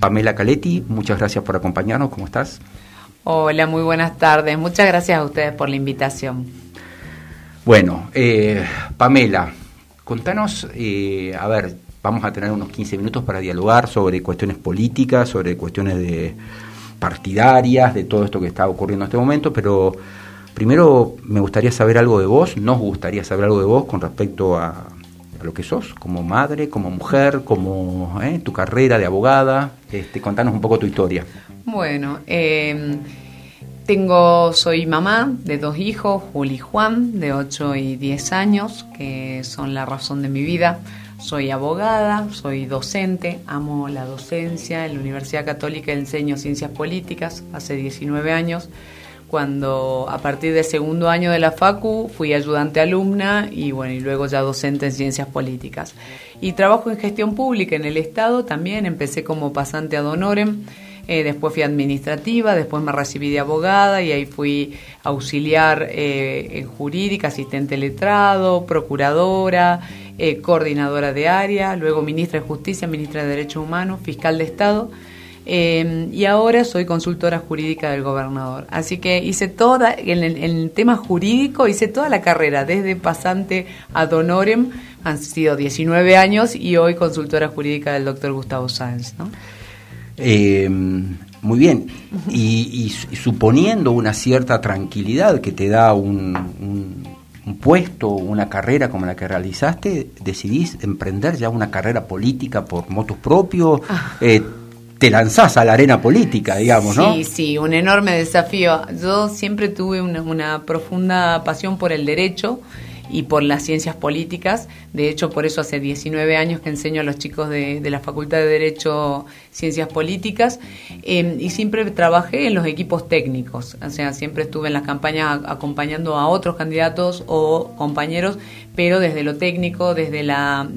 Pamela Caletti, muchas gracias por acompañarnos. ¿Cómo estás? Hola, muy buenas tardes. Muchas gracias a ustedes por la invitación. Bueno, eh, Pamela, contanos, eh, a ver, vamos a tener unos 15 minutos para dialogar sobre cuestiones políticas, sobre cuestiones de partidarias, de todo esto que está ocurriendo en este momento, pero primero me gustaría saber algo de vos, nos gustaría saber algo de vos con respecto a, lo que sos, como madre, como mujer, como eh, tu carrera de abogada. Este, contanos un poco tu historia. Bueno, eh, tengo, soy mamá de dos hijos, Juli y Juan, de 8 y 10 años, que son la razón de mi vida. Soy abogada, soy docente, amo la docencia. En la Universidad Católica enseño ciencias políticas hace 19 años. Cuando a partir del segundo año de la FACU fui ayudante alumna y bueno, y luego ya docente en ciencias políticas. Y trabajo en gestión pública en el Estado también, empecé como pasante ad honorem. Eh, después fui administrativa, después me recibí de abogada y ahí fui auxiliar eh, en jurídica, asistente letrado, procuradora, eh, coordinadora de área, luego ministra de Justicia, ministra de Derechos Humanos, fiscal de Estado. Eh, y ahora soy consultora jurídica del gobernador. Así que hice toda, en el, tema jurídico, hice toda la carrera, desde pasante a honorem, han sido 19 años, y hoy consultora jurídica del doctor Gustavo Sáenz. ¿no? Eh, muy bien, y, suponiendo una cierta tranquilidad que te da un un puesto, una carrera como la que realizaste, decidís emprender ya una carrera política por motos propios, ah. eh, te lanzás a la arena política, digamos, ¿no? Sí, sí, un enorme desafío. Yo siempre tuve una, una profunda pasión por el derecho y por las ciencias políticas. De hecho, por eso hace 19 años que enseño a los chicos de, la Facultad de Derecho Ciencias Políticas em, y siempre trabajé en los equipos técnicos. O sea, siempre estuve en las campañas acompañando a otros candidatos o compañeros, pero desde lo técnico, desde la,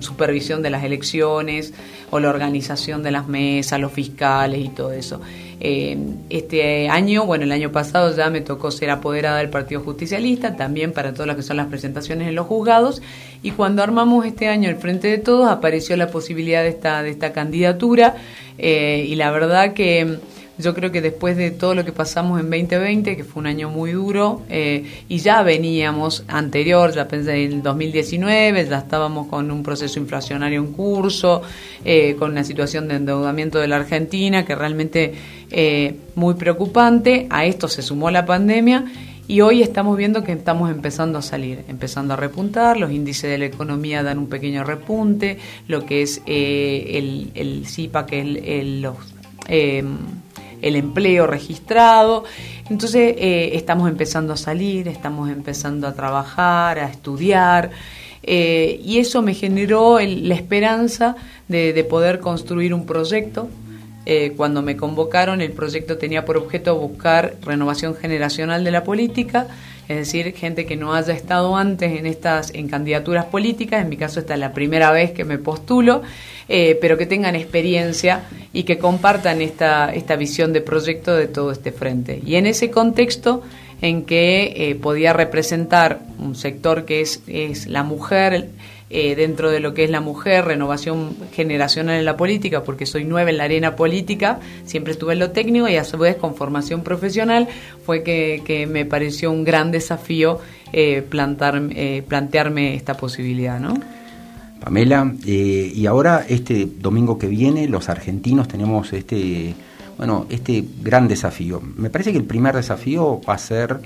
supervisión de las elecciones o la organización de las mesas, los fiscales y todo eso. Eh, este año, bueno, el año pasado ya me tocó ser apoderada del Partido Justicialista, también para todas las que son las presentaciones en los juzgados, y cuando armamos este año el Frente de Todos apareció la posibilidad de esta, de esta candidatura, eh, y la verdad que yo creo que después de todo lo que pasamos en 2020, que fue un año muy duro, eh, y ya veníamos anterior, ya pensé en el 2019, ya estábamos con un proceso inflacionario en curso, eh, con una situación de endeudamiento de la Argentina que realmente eh, muy preocupante. A esto se sumó la pandemia. Y hoy estamos viendo que estamos empezando a salir, empezando a repuntar, los índices de la economía dan un pequeño repunte, lo que es el, el CIPA, que es el, los el empleo registrado. Entonces eh, estamos empezando a salir, estamos empezando a trabajar, a estudiar. Eh, y eso me generó la esperanza de, poder construir un proyecto. Eh, cuando me convocaron, el proyecto tenía por objeto buscar renovación generacional de la política, es decir, gente que no haya estado antes en estas en candidaturas políticas. En mi caso, esta es la primera vez que me postulo eh, pero que tengan experiencia y que compartan esta, esta visión de proyecto de todo este frente. Y en ese contexto en que eh, podía representar un sector que es, es la mujer, eh, dentro de lo que es la mujer, renovación generacional en la política, porque soy nueva en la arena política, siempre estuve en lo técnico y a su vez con formación profesional, fue que, me pareció un gran desafío plantar, plantearme esta posibilidad, ¿no? Pamela. Eh, y ahora, este domingo que viene, los argentinos tenemos este, bueno, este gran desafío. Me parece que el primer desafío va a ser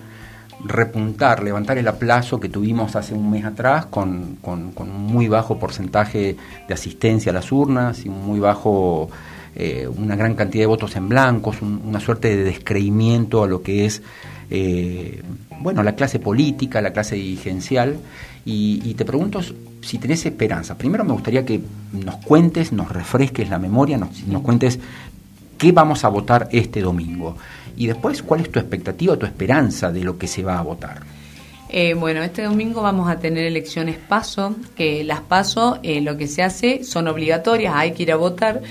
repuntar, levantar el aplazo que tuvimos hace un mes atrás con, con, un muy bajo porcentaje de asistencia a las urnas y un muy bajo, eh, una gran cantidad de votos en blancos, una suerte de descreimiento a lo que es eh, bueno, la clase política, la clase dirigencial. Y, te pregunto si tenés esperanza. Primero me gustaría que nos cuentes, nos refresques la memoria, nos, nos cuentes qué vamos a votar este domingo. Y después, ¿cuál es tu expectativa, tu esperanza de lo que se va a votar? Eh, bueno, este domingo vamos a tener elecciones PASO, que las PASO eh, lo que se hace son obligatorias, hay que ir a votar,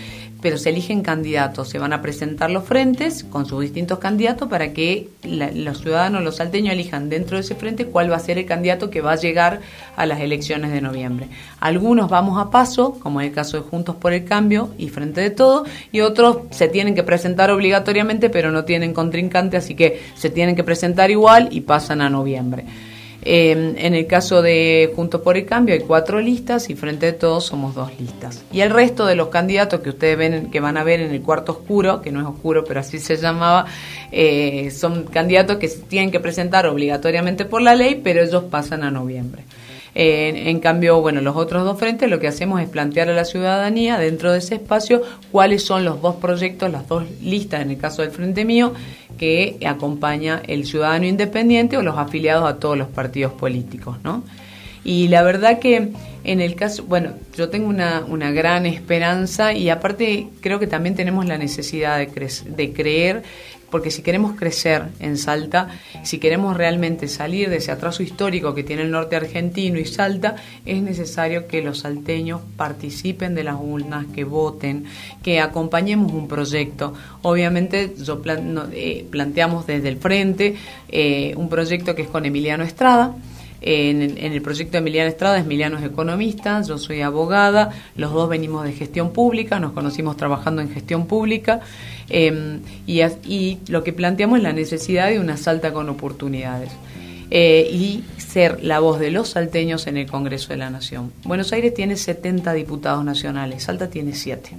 pero se eligen candidatos, se van a presentar los frentes con sus distintos candidatos para que los ciudadanos, los salteños elijan dentro de ese frente cuál va a ser el candidato que va a llegar a las elecciones de noviembre. Algunos vamos a paso, como es el caso de Juntos por el Cambio y Frente de Todo, y otros se tienen que presentar obligatoriamente, pero no tienen contrincante, así que se tienen que presentar igual y pasan a noviembre. Em, en el caso de Juntos por el Cambio hay cuatro listas y frente a todos somos dos listas. Y el resto de los candidatos que ustedes ven, que van a ver en el cuarto oscuro, que no es oscuro, pero así se llamaba, eh, son candidatos que se tienen que presentar obligatoriamente por la ley, pero ellos pasan a noviembre. En cambio, bueno, los otros dos frentes lo que hacemos es plantear a la ciudadanía dentro de ese espacio cuáles son los dos proyectos, las dos listas, en el caso del Frente Mío, que acompaña el ciudadano independiente o los afiliados a todos los partidos políticos, ¿no? Y la verdad que en el caso, bueno, yo tengo una, una gran esperanza y aparte creo que también tenemos la necesidad de, de creer porque si queremos crecer en Salta, si queremos realmente salir de ese atraso histórico que tiene el norte argentino y Salta, es necesario que los salteños participen de las urnas, que voten, que acompañemos un proyecto. Obviamente, yo eh, planteamos desde el frente eh, un proyecto que es con Emiliano Estrada en el, proyecto de Emiliano Estrada, Emiliano es economista, yo soy abogada, los dos venimos de gestión pública, nos conocimos trabajando en gestión pública em, y, lo que planteamos es la necesidad de una salta con oportunidades. Eh, y ser la voz de los salteños en el Congreso de la Nación. Buenos Aires tiene 70 diputados nacionales, Salta tiene 7.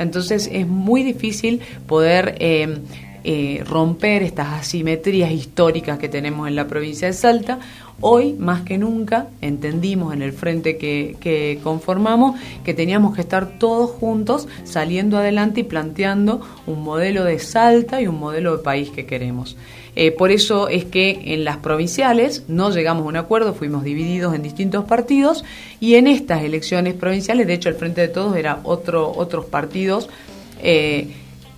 Entonces es muy difícil poder em, eh, romper estas asimetrías históricas que tenemos en la provincia de Salta. Hoy, más que nunca, entendimos en el frente que, conformamos que teníamos que estar todos juntos saliendo adelante y planteando un modelo de Salta y un modelo de país que queremos. Eh, por eso es que en las provinciales no llegamos a un acuerdo, fuimos divididos en distintos partidos y en estas elecciones provinciales, de hecho el Frente de Todos era otro, otros partidos eh,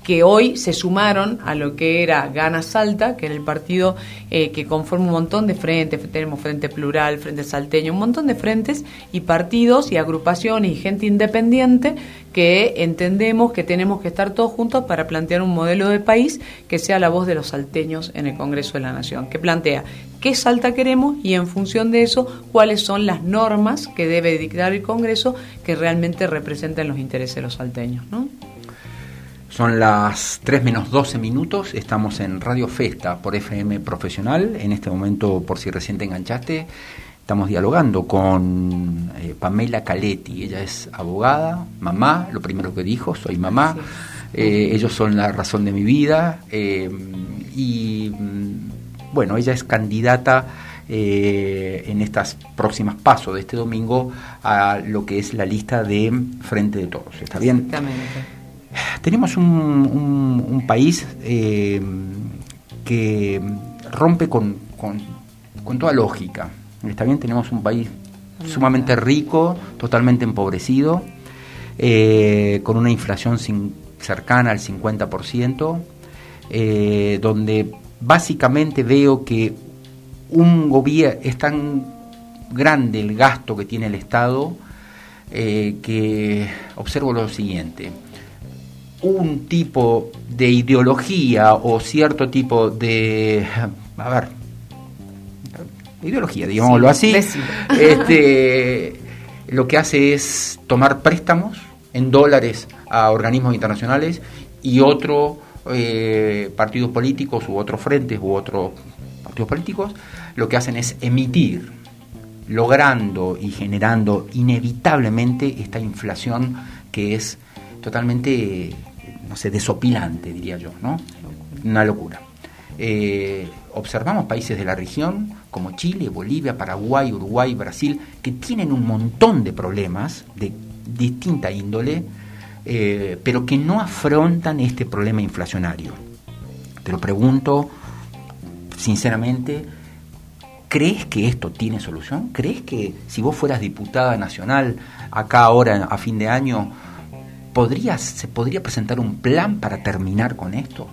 que hoy se sumaron a lo que era Gana Salta, que era el partido eh, que conforma un montón de frentes, tenemos Frente Plural, Frente Salteño, un montón de frentes y partidos y agrupaciones y gente independiente que entendemos que tenemos que estar todos juntos para plantear un modelo de país que sea la voz de los salteños en el Congreso de la Nación, que plantea qué Salta queremos y en función de eso cuáles son las normas que debe dictar el Congreso que realmente representen los intereses de los salteños, ¿no? Son las 3 menos 12 minutos, estamos en Radio Festa por FM Profesional. En este momento, por si recién te enganchaste, estamos dialogando con eh, Pamela Caletti. Ella es abogada, mamá, lo primero que dijo, soy mamá. Eh, ellos son la razón de mi vida. Eh, y bueno, ella es candidata en estas próximas pasos de este domingo a lo que es la lista de Frente de Todos. ¿Está bien? Exactamente. Tenemos un, país eh, que rompe con, toda lógica. Está bien, tenemos un país sumamente rico, totalmente empobrecido, eh, con una inflación cercana al 50%, eh, donde básicamente veo que un gobierno es tan grande el gasto que tiene el Estado que observo lo siguiente un tipo de ideología o cierto tipo de, a ver, ideología, digámoslo así, este, lo que hace es tomar préstamos en dólares a organismos internacionales y otros eh, partidos políticos u otros frentes u otros partidos políticos lo que hacen es emitir, logrando y generando inevitablemente esta inflación que es totalmente no sé, desopilante, diría yo, ¿no? Una locura. Eh, observamos países de la región como Chile, Bolivia, Paraguay, Uruguay, Brasil, que tienen un montón de problemas de distinta índole, eh, pero que no afrontan este problema inflacionario. Te lo pregunto sinceramente, ¿crees que esto tiene solución? ¿Crees que si vos fueras diputada nacional acá ahora a fin de año, ¿se podría presentar un plan para terminar con esto?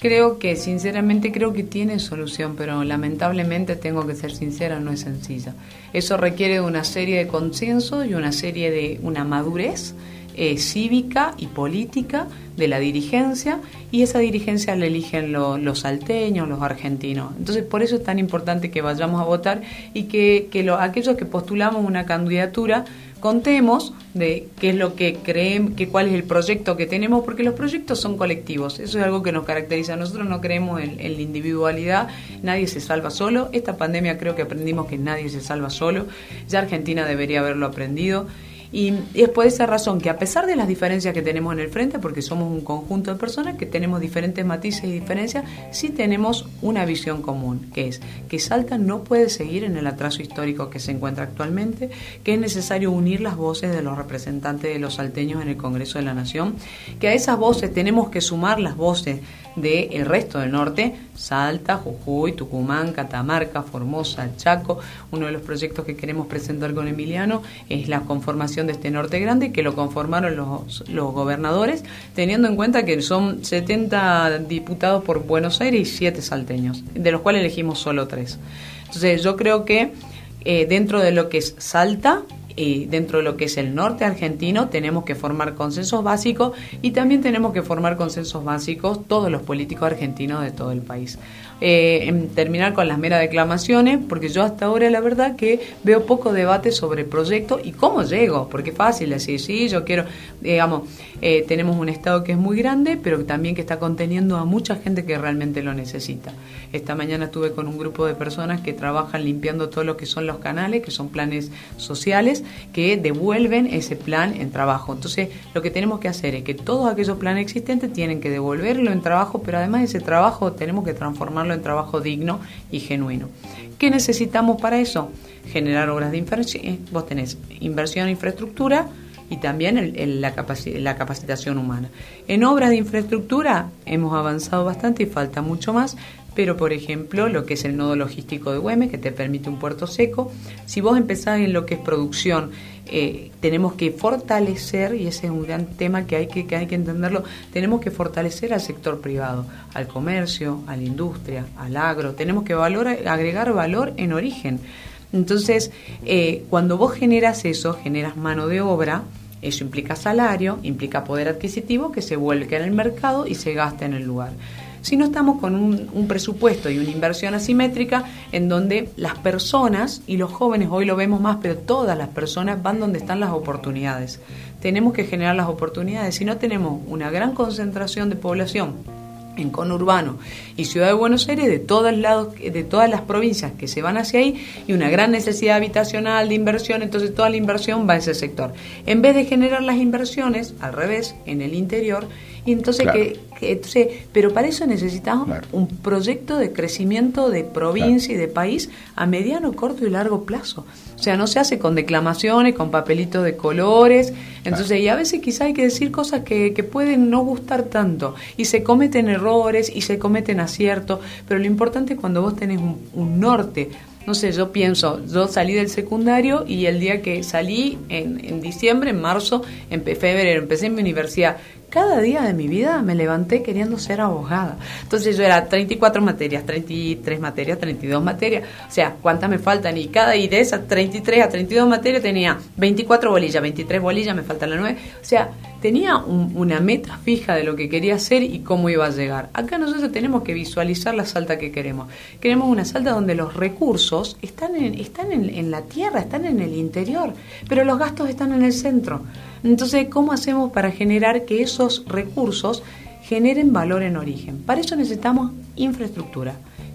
Creo que, sinceramente, creo que tiene solución, pero lamentablemente tengo que ser sincera, no es sencilla. Eso requiere de una serie de consensos y una serie de una madurez eh, cívica y política de la dirigencia y esa dirigencia la eligen los salteños, los argentinos. Entonces, por eso es tan importante que vayamos a votar y que, que aquellos que postulamos una candidatura contemos de qué es lo que creen, que cuál es el proyecto que tenemos, porque los proyectos son colectivos, eso es algo que nos caracteriza. Nosotros no creemos en, en, la individualidad, nadie se salva solo. Esta pandemia creo que aprendimos que nadie se salva solo, ya Argentina debería haberlo aprendido. Y es por esa razón que a pesar de las diferencias que tenemos en el frente, porque somos un conjunto de personas que tenemos diferentes matices y diferencias, sí tenemos una visión común, que es que Salta no puede seguir en el atraso histórico que se encuentra actualmente, que es necesario unir las voces de los representantes de los salteños en el Congreso de la Nación, que a esas voces tenemos que sumar las voces del resto del norte, Salta, Jujuy, Tucumán, Catamarca, Formosa, Chaco. Uno de los proyectos que queremos presentar con Emiliano es la conformación de este norte grande, que lo conformaron los, los gobernadores, teniendo en cuenta que son 70 diputados por Buenos Aires y 7 salteños, de los cuales elegimos solo 3. Entonces yo creo que eh, dentro de lo que es Salta, dentro de lo que es el norte argentino tenemos que formar consensos básicos y también tenemos que formar consensos básicos todos los políticos argentinos de todo el país. Eh, terminar con las meras declamaciones, porque yo hasta ahora la verdad que veo poco debate sobre el proyecto y cómo llego, porque es fácil decir, sí, yo quiero, digamos, eh, tenemos un Estado que es muy grande, pero también que está conteniendo a mucha gente que realmente lo necesita. Esta mañana estuve con un grupo de personas que trabajan limpiando todo lo que son los canales, que son planes sociales, que devuelven ese plan en trabajo. Entonces, lo que tenemos que hacer es que todos aquellos planes existentes tienen que devolverlo en trabajo, pero además ese trabajo tenemos que transformarlo en trabajo digno y genuino. ¿Qué necesitamos para eso? Generar obras de inversión. Eh, vos tenés inversión en infraestructura, y también la, la capacitación humana. En obras de infraestructura hemos avanzado bastante y falta mucho más, pero por ejemplo lo que es el nodo logístico de Güemes, que te permite un puerto seco, si vos empezás en lo que es producción, eh, tenemos que fortalecer, y ese es un gran tema que hay que, que hay que entenderlo, tenemos que fortalecer al sector privado, al comercio, a la industria, al agro, tenemos que valor, agregar valor en origen. Entonces, eh, cuando vos generas eso, generas mano de obra, eso implica salario, implica poder adquisitivo que se vuelque en el mercado y se gasta en el lugar. Si no estamos con un, presupuesto y una inversión asimétrica en donde las personas y los jóvenes, hoy lo vemos más, pero todas las personas van donde están las oportunidades. Tenemos que generar las oportunidades. Si no tenemos una gran concentración de población en conurbano y Ciudad de Buenos Aires de todos lados de todas las provincias que se van hacia ahí y una gran necesidad habitacional de inversión entonces toda la inversión va a ese sector. En vez de generar las inversiones al revés en el interior y entonces que, entonces, pero para eso necesitamos un proyecto de crecimiento de provincia y de país a mediano, corto y largo plazo. O sea, no se hace con declamaciones, con papelitos de colores. Entonces, y a veces quizá hay que decir cosas que, que pueden no gustar tanto. Y se cometen errores y se cometen aciertos. Pero lo importante es cuando vos tenés un, un norte no sé, yo pienso, yo salí del secundario y el día que salí, en, en diciembre, en marzo, en febrero, empecé en mi universidad, cada día de mi vida me levanté queriendo ser abogada. Entonces yo era 34 materias, 33 materias, 32 materias. O sea, ¿cuántas me faltan? Y cada y de esas 33 a 32 materias tenía 24 bolillas, 23 bolillas, me faltan las 9. O sea, tenía una meta fija de lo que quería hacer y cómo iba a llegar. Acá nosotros tenemos que visualizar la salta que queremos. Queremos una salta donde los recursos están en, están en la tierra, están en el interior, pero los gastos están en el centro. Entonces, ¿cómo hacemos para generar que esos recursos generen valor en origen? Para eso necesitamos infraestructura,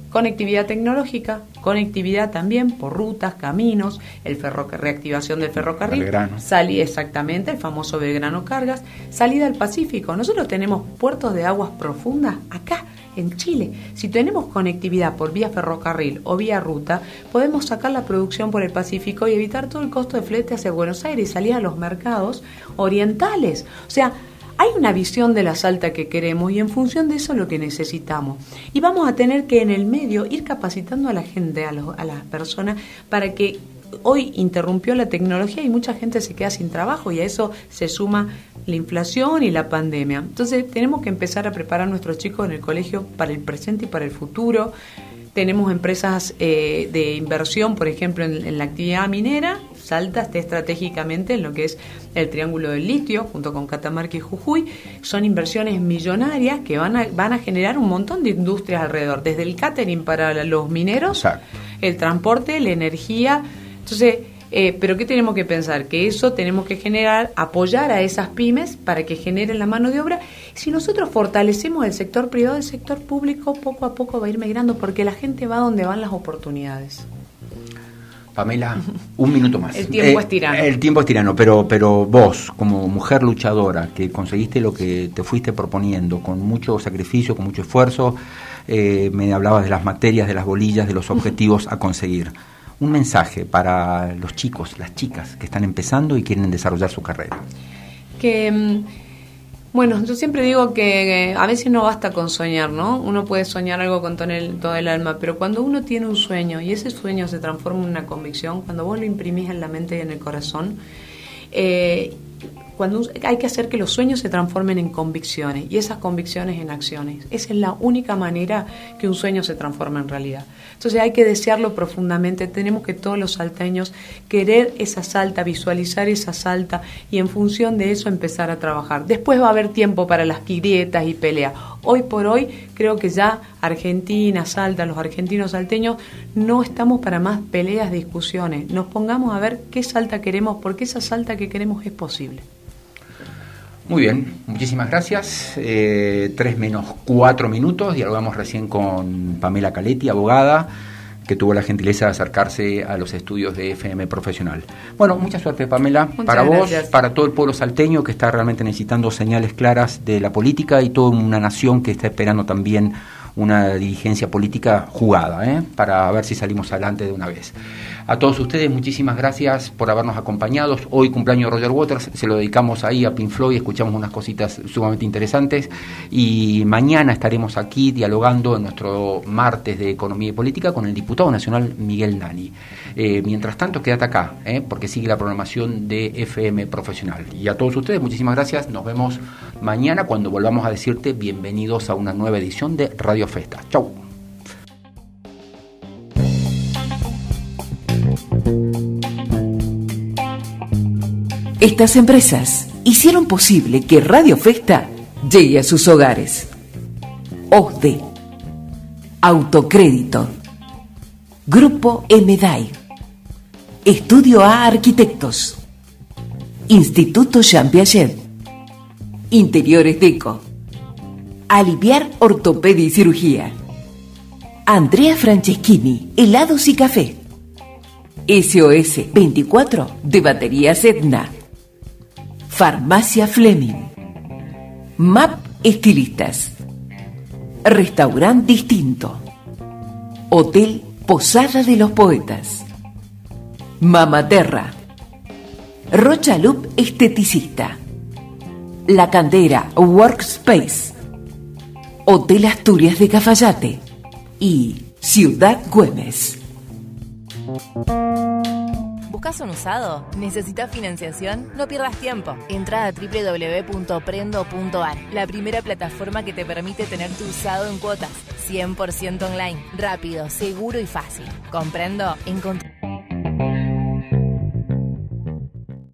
conectividad tecnológica, conectividad también por rutas, caminos, el reactivación del ferrocarril, salí exactamente el famoso Belgrano Cargas, salida al Pacífico. Nosotros tenemos puertos de aguas profundas acá en Chile. Si tenemos conectividad por vía ferrocarril o vía ruta, podemos sacar la producción por el Pacífico y evitar todo el costo de flete hacia Buenos Aires y salir a los mercados orientales. O sea, hay una visión de la Salta que queremos y en función de eso lo que necesitamos. Y vamos a tener que en el medio ir capacitando a la gente, a, las personas, para que hoy interrumpió la tecnología y mucha gente se queda sin trabajo y a eso se suma la inflación y la pandemia. Entonces tenemos que empezar a preparar a nuestros chicos en el colegio para el presente y para el futuro. Tenemos empresas eh, de inversión, por ejemplo, en, la actividad minera, Salta esté estratégicamente en lo que es el Triángulo del Litio, junto con Catamarca y Jujuy. Son inversiones millonarias que van a, van a generar un montón de industrias alrededor, desde el catering para los mineros, el transporte, la energía. Entonces, eh, pero ¿qué tenemos que pensar? Que eso tenemos que generar, apoyar a esas pymes para que generen la mano de obra. Si nosotros fortalecemos el sector privado, el sector público poco a poco va a ir migrando porque la gente va donde van las oportunidades. Pamela, un minuto más. el tiempo es tirano. El tiempo es tirano, pero, pero vos, como mujer luchadora, que conseguiste lo que te fuiste proponiendo, con mucho sacrificio, con mucho esfuerzo, eh, me hablabas de las materias, de las bolillas, de los objetivos a conseguir un mensaje para los chicos, las chicas que están empezando y quieren desarrollar su carrera? Que, mm, bueno, yo siempre digo que a veces no basta con soñar, ¿no? Uno puede soñar algo con todo el, todo el alma, pero cuando uno tiene un sueño y ese sueño se transforma en una convicción, cuando vos lo imprimís en la mente y en el corazón, eh, cuando hay que hacer que los sueños se transformen en convicciones y esas convicciones en acciones. Esa es la única manera que un sueño se transforma en realidad. Entonces hay que desearlo profundamente. Tenemos que todos los salteños querer esa salta, visualizar esa salta y en función de eso empezar a trabajar. Después va a haber tiempo para las grietas y peleas. Hoy por hoy creo que ya Argentina, Salta, los argentinos salteños, no estamos para más peleas, discusiones. Nos pongamos a ver qué salta queremos, porque esa salta que queremos es posible. Muy bien, muchísimas gracias. Eh, tres menos cuatro minutos. Dialogamos recién con Pamela Caletti, abogada, que tuvo la gentileza de acercarse a los estudios de FM Profesional. Bueno, mucha suerte, Pamela, para vos, para todo el pueblo salteño que está realmente necesitando señales claras de la política y toda una nación que está esperando también una dirigencia política jugada, ¿eh? para ver si salimos adelante de una vez. A todos ustedes, muchísimas gracias por habernos acompañado. Hoy cumpleaños Roger Waters, se lo dedicamos ahí a Pink Floyd, escuchamos unas cositas sumamente interesantes y mañana estaremos aquí dialogando en nuestro martes de Economía y Política con el diputado nacional Miguel Dani. Eh, mientras tanto, quédate acá, ¿eh? porque sigue la programación de FM Profesional. Y a todos ustedes, muchísimas gracias. Nos vemos mañana cuando volvamos a decirte bienvenidos a una nueva edición de Radio Festa. Chau. Estas empresas hicieron posible que Radio Festa llegue a sus hogares. OSDE, Autocrédito, Grupo MDAI, Estudio A Arquitectos, Instituto Jean Piaget, Interiores Deco, Aliviar Ortopedia y Cirugía, Andrea Franceschini, Helados y Café, SOS 24 de Batería Sedna, Farmacia Fleming, MAP Estilistas, Restaurante Distinto, Hotel Posada de los Poetas, Mamaterra, Rochalup Esteticista, La Candera Workspace, Hotel Asturias de Cafayate y Ciudad Güemes. ¿Buscas un usado? ¿Necesitas financiación? No pierdas tiempo. Entra a www.prendo.ar, la primera plataforma que te permite tener tu usado en cuotas, 100% online, rápido, seguro y fácil. Comprendo,